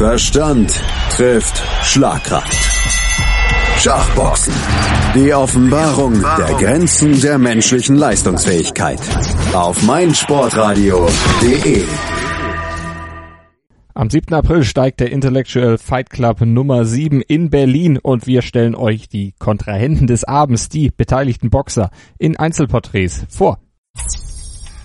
Verstand trifft Schlagkraft. Schachboxen. Die Offenbarung der Grenzen der menschlichen Leistungsfähigkeit. Auf meinsportradio.de. Am 7. April steigt der Intellectual Fight Club Nummer 7 in Berlin und wir stellen euch die Kontrahenten des Abends, die beteiligten Boxer, in Einzelporträts vor.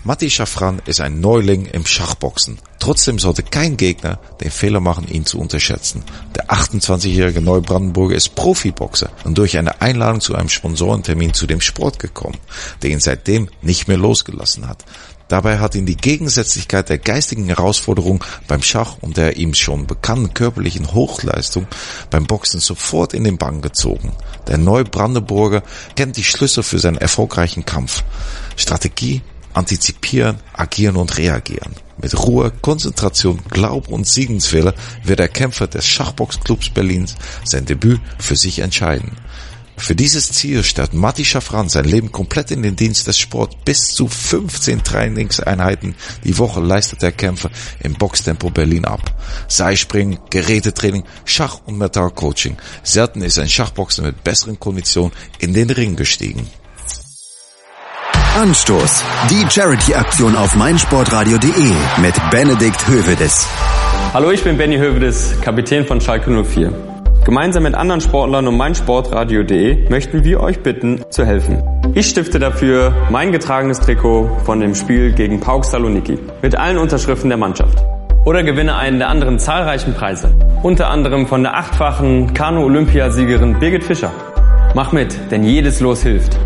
Matti Schafran ist ein Neuling im Schachboxen. Trotzdem sollte kein Gegner den Fehler machen, ihn zu unterschätzen. Der 28-jährige Neubrandenburger ist Profiboxer und durch eine Einladung zu einem Sponsorentermin zu dem Sport gekommen, der ihn seitdem nicht mehr losgelassen hat. Dabei hat ihn die Gegensätzlichkeit der geistigen Herausforderung beim Schach und der ihm schon bekannten körperlichen Hochleistung beim Boxen sofort in den Bann gezogen. Der Neubrandenburger kennt die Schlüssel für seinen erfolgreichen Kampf. Strategie, antizipieren, agieren und reagieren. Mit Ruhe, Konzentration, Glaub und Siegenswille wird der Kämpfer des Schachboxclubs Berlins sein Debüt für sich entscheiden. Für dieses Ziel stellt Matti Schaffran sein Leben komplett in den Dienst des Sports. Bis zu 15 Trainingseinheiten die Woche leistet der Kämpfer im Boxtempo Berlin ab. Seilspringen, Gerätetraining, Schach- und Metallcoaching. Selten ist ein Schachboxer mit besseren Konditionen in den Ring gestiegen. Anstoß. Die Charity-Aktion auf meinsportradio.de mit Benedikt Hövedes. Hallo, ich bin Benny Hövedes, Kapitän von Schalke 04. Gemeinsam mit anderen Sportlern und meinsportradio.de möchten wir euch bitten, zu helfen. Ich stifte dafür mein getragenes Trikot von dem Spiel gegen Pauk Saloniki mit allen Unterschriften der Mannschaft. Oder gewinne einen der anderen zahlreichen Preise. Unter anderem von der achtfachen Kanu-Olympiasiegerin Birgit Fischer. Mach mit, denn jedes Los hilft.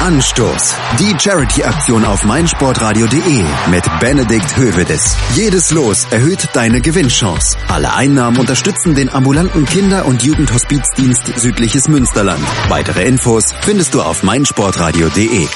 Anstoß. Die Charity-Aktion auf meinsportradio.de mit Benedikt Hövedes. Jedes Los erhöht deine Gewinnchance. Alle Einnahmen unterstützen den ambulanten Kinder- und Jugendhospizdienst Südliches Münsterland. Weitere Infos findest du auf meinsportradio.de.